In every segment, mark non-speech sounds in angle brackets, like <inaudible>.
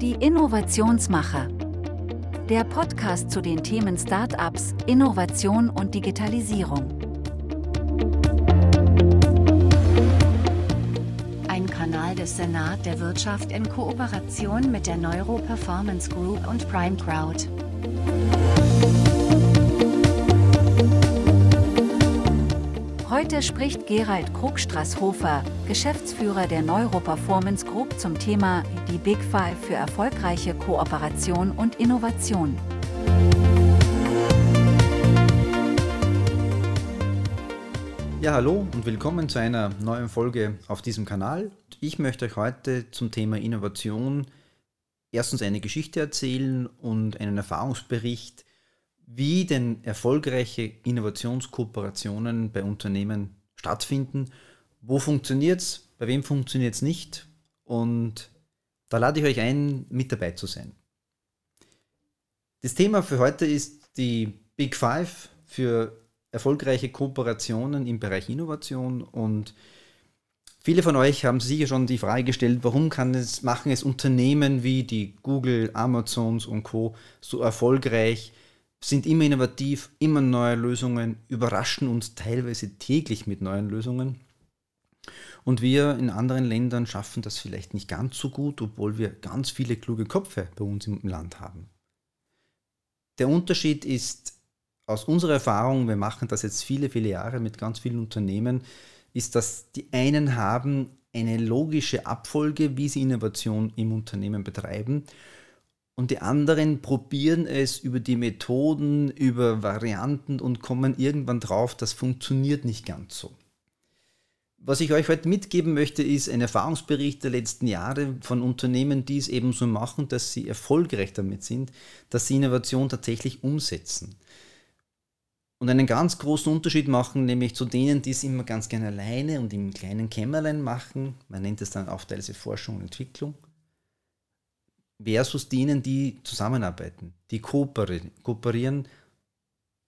Die Innovationsmacher. Der Podcast zu den Themen Startups, Innovation und Digitalisierung. Ein Kanal des Senat der Wirtschaft in Kooperation mit der Neuro Performance Group und Prime Crowd. Heute spricht Gerald Krugstraßhofer, Geschäftsführer der Neuroperformance Group zum Thema die Big Five für erfolgreiche Kooperation und Innovation. Ja, hallo und willkommen zu einer neuen Folge auf diesem Kanal. Ich möchte euch heute zum Thema Innovation erstens eine Geschichte erzählen und einen Erfahrungsbericht wie denn erfolgreiche Innovationskooperationen bei Unternehmen stattfinden. Wo funktioniert es, bei wem funktioniert es nicht und da lade ich euch ein, mit dabei zu sein. Das Thema für heute ist die Big Five für erfolgreiche Kooperationen im Bereich Innovation und viele von euch haben sicher schon die Frage gestellt, warum kann es, machen es Unternehmen wie die Google, Amazons und Co. so erfolgreich sind immer innovativ, immer neue Lösungen, überraschen uns teilweise täglich mit neuen Lösungen. Und wir in anderen Ländern schaffen das vielleicht nicht ganz so gut, obwohl wir ganz viele kluge Köpfe bei uns im Land haben. Der Unterschied ist aus unserer Erfahrung, wir machen das jetzt viele, viele Jahre mit ganz vielen Unternehmen, ist, dass die einen haben eine logische Abfolge, wie sie Innovation im Unternehmen betreiben und die anderen probieren es über die Methoden, über Varianten und kommen irgendwann drauf, das funktioniert nicht ganz so. Was ich euch heute mitgeben möchte, ist ein Erfahrungsbericht der letzten Jahre von Unternehmen, die es eben so machen, dass sie erfolgreich damit sind, dass sie Innovation tatsächlich umsetzen. Und einen ganz großen Unterschied machen, nämlich zu denen, die es immer ganz gerne alleine und im kleinen Kämmerlein machen. Man nennt es dann auch teilweise Forschung und Entwicklung versus denen, die zusammenarbeiten, die kooperieren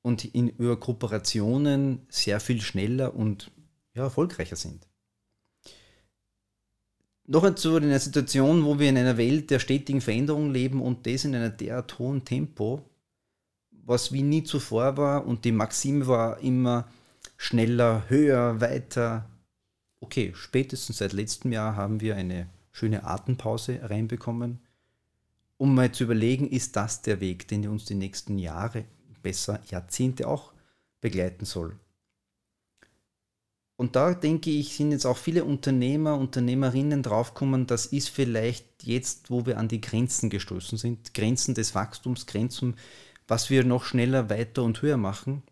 und in, über Kooperationen sehr viel schneller und ja, erfolgreicher sind. Noch zu einer Situation, wo wir in einer Welt der stetigen Veränderung leben und das in einem derart hohen Tempo, was wie nie zuvor war und die Maxime war immer schneller, höher, weiter. Okay, spätestens seit letztem Jahr haben wir eine schöne Atempause reinbekommen um mal zu überlegen, ist das der Weg, den uns die nächsten Jahre, besser Jahrzehnte auch begleiten soll. Und da denke ich, sind jetzt auch viele Unternehmer, Unternehmerinnen draufgekommen, das ist vielleicht jetzt, wo wir an die Grenzen gestoßen sind, Grenzen des Wachstums, Grenzen, was wir noch schneller, weiter und höher machen.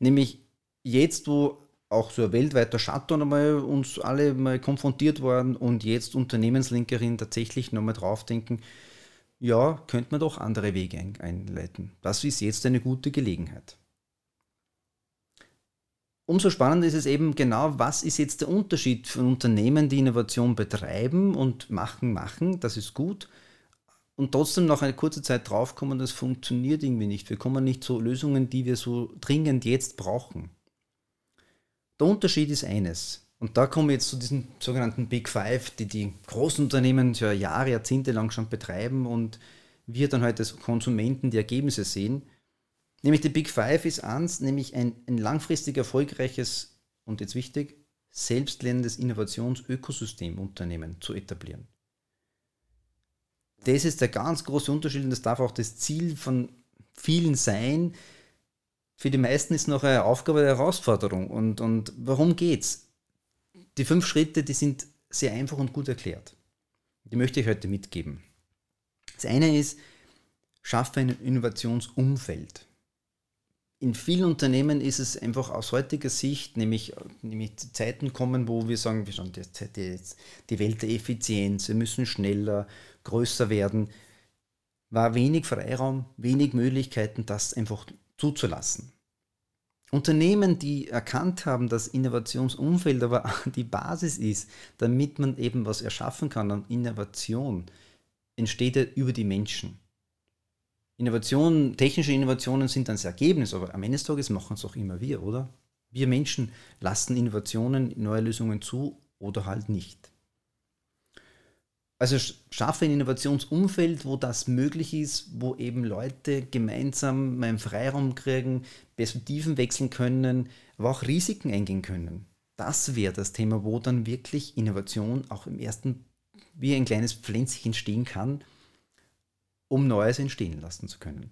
Nämlich jetzt, wo auch so ein weltweiter Shutdown einmal uns alle mal konfrontiert worden und jetzt Unternehmenslenkerin tatsächlich nochmal draufdenken, ja, könnte man doch andere Wege einleiten. Das ist jetzt eine gute Gelegenheit. Umso spannender ist es eben genau, was ist jetzt der Unterschied von Unternehmen, die Innovation betreiben und machen, machen, das ist gut, und trotzdem nach einer kurzen Zeit draufkommen, das funktioniert irgendwie nicht. Wir kommen nicht zu Lösungen, die wir so dringend jetzt brauchen. Der Unterschied ist eines. Und da kommen wir jetzt zu diesen sogenannten Big Five, die die großen Unternehmen ja Jahre, Jahrzehnte lang schon betreiben und wir dann halt als Konsumenten die Ergebnisse sehen. Nämlich die Big Five ist eins, nämlich ein, ein langfristig erfolgreiches und jetzt wichtig, selbstlernendes Innovationsökosystemunternehmen zu etablieren. Das ist der ganz große Unterschied und das darf auch das Ziel von vielen sein, für die meisten ist noch eine Aufgabe der Herausforderung. Und, und warum geht's? Die fünf Schritte, die sind sehr einfach und gut erklärt. Die möchte ich heute mitgeben. Das eine ist, schaffe ein Innovationsumfeld. In vielen Unternehmen ist es einfach aus heutiger Sicht, nämlich, nämlich Zeiten kommen, wo wir sagen, wir schauen die, die Welt der Effizienz, wir müssen schneller, größer werden, war wenig Freiraum, wenig Möglichkeiten, das einfach zuzulassen. Unternehmen, die erkannt haben, dass Innovationsumfeld aber <laughs> die Basis ist, damit man eben was erschaffen kann und Innovation entsteht ja über die Menschen. Innovation, technische Innovationen sind dann das Ergebnis, aber am Ende des Tages machen es auch immer wir, oder? Wir Menschen lassen Innovationen, neue Lösungen zu oder halt nicht. Also schaffe ein Innovationsumfeld, wo das möglich ist, wo eben Leute gemeinsam einen Freiraum kriegen, Perspektiven wechseln können, aber auch Risiken eingehen können. Das wäre das Thema, wo dann wirklich Innovation auch im ersten wie ein kleines Pflänzchen entstehen kann, um Neues entstehen lassen zu können.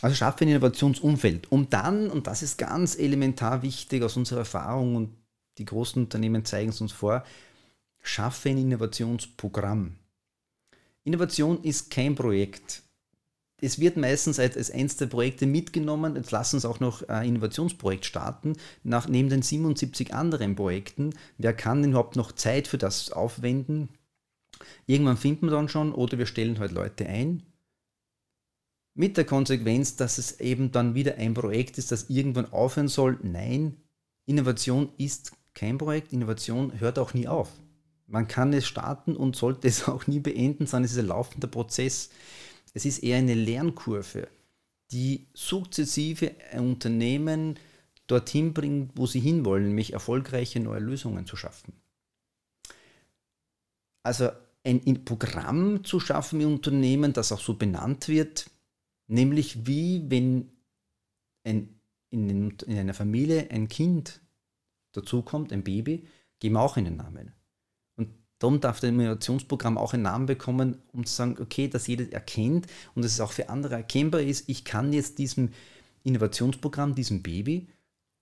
Also schaffe ein Innovationsumfeld, um dann, und das ist ganz elementar wichtig aus unserer Erfahrung und die großen Unternehmen zeigen es uns vor, schaffe ein Innovationsprogramm. Innovation ist kein Projekt. Es wird meistens als, eins der Projekte mitgenommen. Jetzt lassen uns auch noch ein Innovationsprojekt starten, nach, neben den 77 anderen Projekten. Wer kann denn überhaupt noch Zeit für das aufwenden? Irgendwann finden wir dann schon oder wir stellen halt Leute ein. Mit der Konsequenz, dass es eben dann wieder ein Projekt ist, das irgendwann aufhören soll. Nein, Innovation ist kein Projekt. Innovation hört auch nie auf. Man kann es starten und sollte es <laughs> auch nie beenden, sondern es ist ein laufender Prozess. Es ist eher eine Lernkurve, die sukzessive Unternehmen dorthin bringt, wo sie hinwollen, nämlich erfolgreiche neue Lösungen zu schaffen. Also ein Programm zu schaffen im Unternehmen, das auch so benannt wird, nämlich wie wenn ein, in, in einer Familie ein Kind dazukommt, ein Baby, geben wir auch einen Namen. Darum darf das Innovationsprogramm auch einen Namen bekommen, um zu sagen, okay, dass jeder erkennt und dass es auch für andere erkennbar ist, ich kann jetzt diesem Innovationsprogramm, diesem Baby,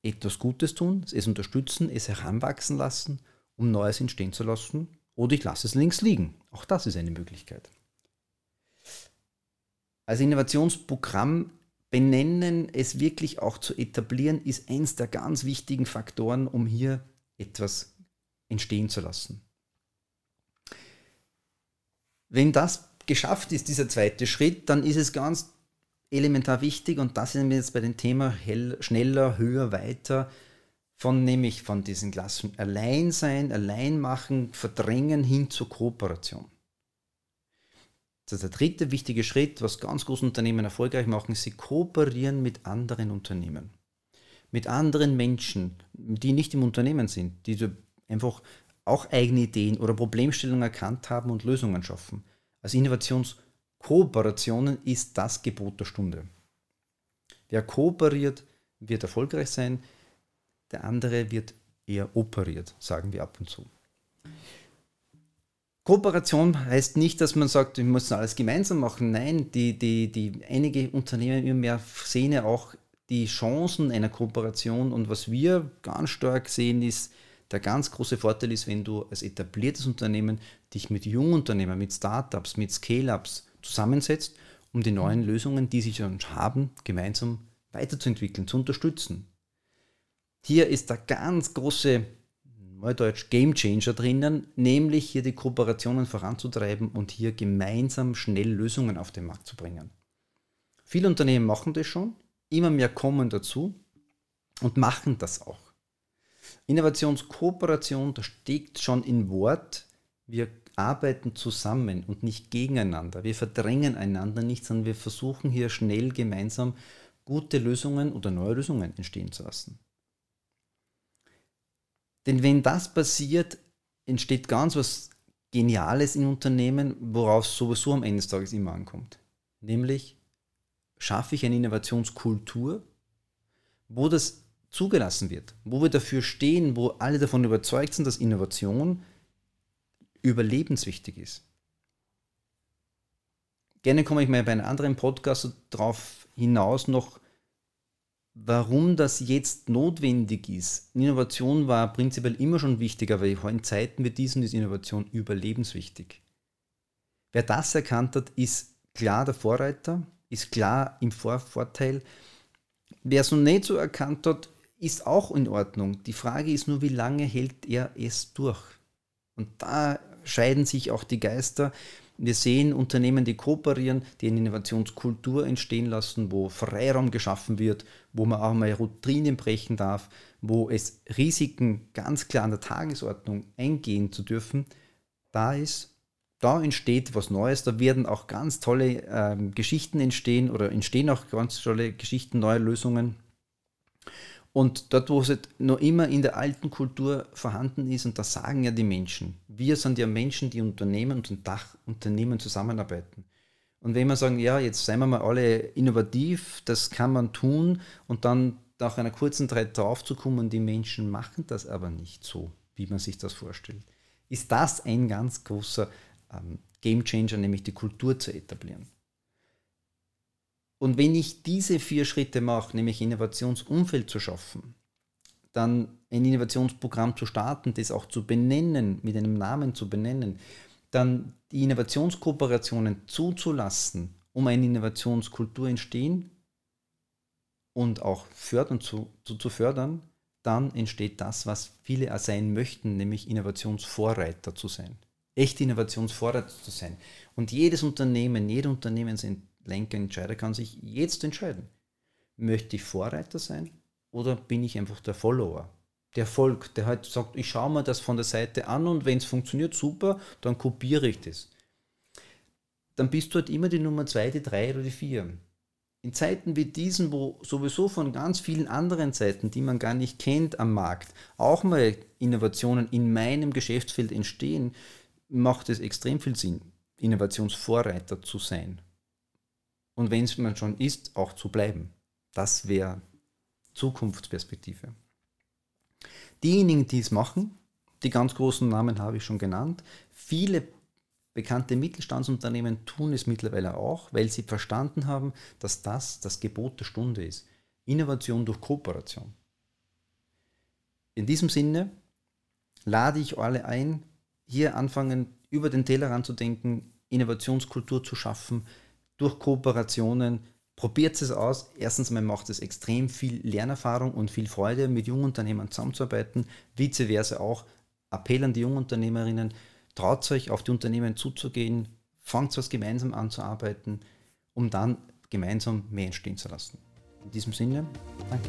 etwas Gutes tun, es unterstützen, es heranwachsen lassen, um Neues entstehen zu lassen oder ich lasse es links liegen. Auch das ist eine Möglichkeit. Also Innovationsprogramm benennen, es wirklich auch zu etablieren, ist eins der ganz wichtigen Faktoren, um hier etwas entstehen zu lassen. Wenn das geschafft ist, dieser zweite Schritt, dann ist es ganz elementar wichtig und das sind wir jetzt bei dem Thema hell, schneller, höher, weiter, von nämlich von diesen Klassen Alleinsein, Alleinmachen, Verdrängen hin zur Kooperation. Das ist der dritte wichtige Schritt, was ganz große Unternehmen erfolgreich machen, sie kooperieren mit anderen Unternehmen. Mit anderen Menschen, die nicht im Unternehmen sind, die einfach auch eigene Ideen oder Problemstellungen erkannt haben und Lösungen schaffen. Als Innovationskooperationen ist das Gebot der Stunde. Wer kooperiert, wird erfolgreich sein, der andere wird eher operiert, sagen wir ab und zu. Kooperation heißt nicht, dass man sagt, wir müssen alles gemeinsam machen. Nein, die, die, die, einige Unternehmen immer mehr sehen ja auch die Chancen einer Kooperation und was wir ganz stark sehen ist, der ganz große Vorteil ist, wenn du als etabliertes Unternehmen dich mit jungen Unternehmen, mit Startups, mit Scale-Ups zusammensetzt, um die neuen Lösungen, die sie schon haben, gemeinsam weiterzuentwickeln, zu unterstützen. Hier ist der ganz große, Neudeutsch, Game Changer drinnen, nämlich hier die Kooperationen voranzutreiben und hier gemeinsam schnell Lösungen auf den Markt zu bringen. Viele Unternehmen machen das schon, immer mehr kommen dazu und machen das auch. Innovationskooperation, da steckt schon in Wort, wir arbeiten zusammen und nicht gegeneinander. Wir verdrängen einander nicht, sondern wir versuchen hier schnell gemeinsam gute Lösungen oder neue Lösungen entstehen zu lassen. Denn wenn das passiert, entsteht ganz was Geniales im Unternehmen, worauf es sowieso am Ende des Tages immer ankommt. Nämlich schaffe ich eine Innovationskultur, wo das zugelassen wird, wo wir dafür stehen, wo alle davon überzeugt sind, dass Innovation überlebenswichtig ist. Gerne komme ich mal bei einem anderen Podcast darauf hinaus noch, warum das jetzt notwendig ist. Innovation war prinzipiell immer schon wichtig, aber in Zeiten wie diesen ist Innovation überlebenswichtig. Wer das erkannt hat, ist klar der Vorreiter, ist klar im Vor Vorteil. Wer es noch nicht so erkannt hat, ist auch in Ordnung. Die Frage ist nur, wie lange hält er es durch? Und da scheiden sich auch die Geister. Wir sehen Unternehmen, die kooperieren, die eine Innovationskultur entstehen lassen, wo Freiraum geschaffen wird, wo man auch mal Routinen brechen darf, wo es Risiken ganz klar an der Tagesordnung eingehen zu dürfen. Da ist, da entsteht was Neues, da werden auch ganz tolle ähm, Geschichten entstehen oder entstehen auch ganz tolle Geschichten, neue Lösungen. Und dort, wo es halt noch immer in der alten Kultur vorhanden ist, und das sagen ja die Menschen, wir sind ja Menschen, die Unternehmen und Dachunternehmen zusammenarbeiten. Und wenn wir sagen, ja, jetzt seien wir mal alle innovativ, das kann man tun und dann nach einer kurzen Zeit draufzukommen, die Menschen machen das aber nicht so, wie man sich das vorstellt, ist das ein ganz großer ähm, Game Changer, nämlich die Kultur zu etablieren. Und wenn ich diese vier Schritte mache, nämlich Innovationsumfeld zu schaffen, dann ein Innovationsprogramm zu starten, das auch zu benennen, mit einem Namen zu benennen, dann die Innovationskooperationen zuzulassen, um eine Innovationskultur entstehen und auch fördern zu, zu, zu fördern, dann entsteht das, was viele sein möchten, nämlich Innovationsvorreiter zu sein. Echte Innovationsvorreiter zu sein. Und jedes Unternehmen, jeder Unternehmenslenker, Entscheider kann sich jetzt entscheiden. Möchte ich Vorreiter sein oder bin ich einfach der Follower? der folgt, der halt sagt, ich schaue mir das von der Seite an und wenn es funktioniert, super, dann kopiere ich das. Dann bist du halt immer die Nummer zwei, die drei oder die vier. In Zeiten wie diesen, wo sowieso von ganz vielen anderen Seiten, die man gar nicht kennt am Markt, auch mal Innovationen in meinem Geschäftsfeld entstehen, macht es extrem viel Sinn, Innovationsvorreiter zu sein. Und wenn es man schon ist, auch zu bleiben. Das wäre Zukunftsperspektive. Diejenigen, die es machen, die ganz großen Namen habe ich schon genannt, viele bekannte Mittelstandsunternehmen tun es mittlerweile auch, weil sie verstanden haben, dass das das Gebot der Stunde ist. Innovation durch Kooperation. In diesem Sinne lade ich alle ein, hier anfangen, über den Tellerrand zu denken, Innovationskultur zu schaffen, durch Kooperationen, Probiert es aus. Erstens mal macht es extrem viel Lernerfahrung und viel Freude, mit jungen Unternehmern zusammenzuarbeiten. Vice versa auch. Appell an die jungen Unternehmerinnen, traut euch auf die Unternehmen zuzugehen, fangt was gemeinsam an zu arbeiten, um dann gemeinsam mehr entstehen zu lassen. In diesem Sinne, danke.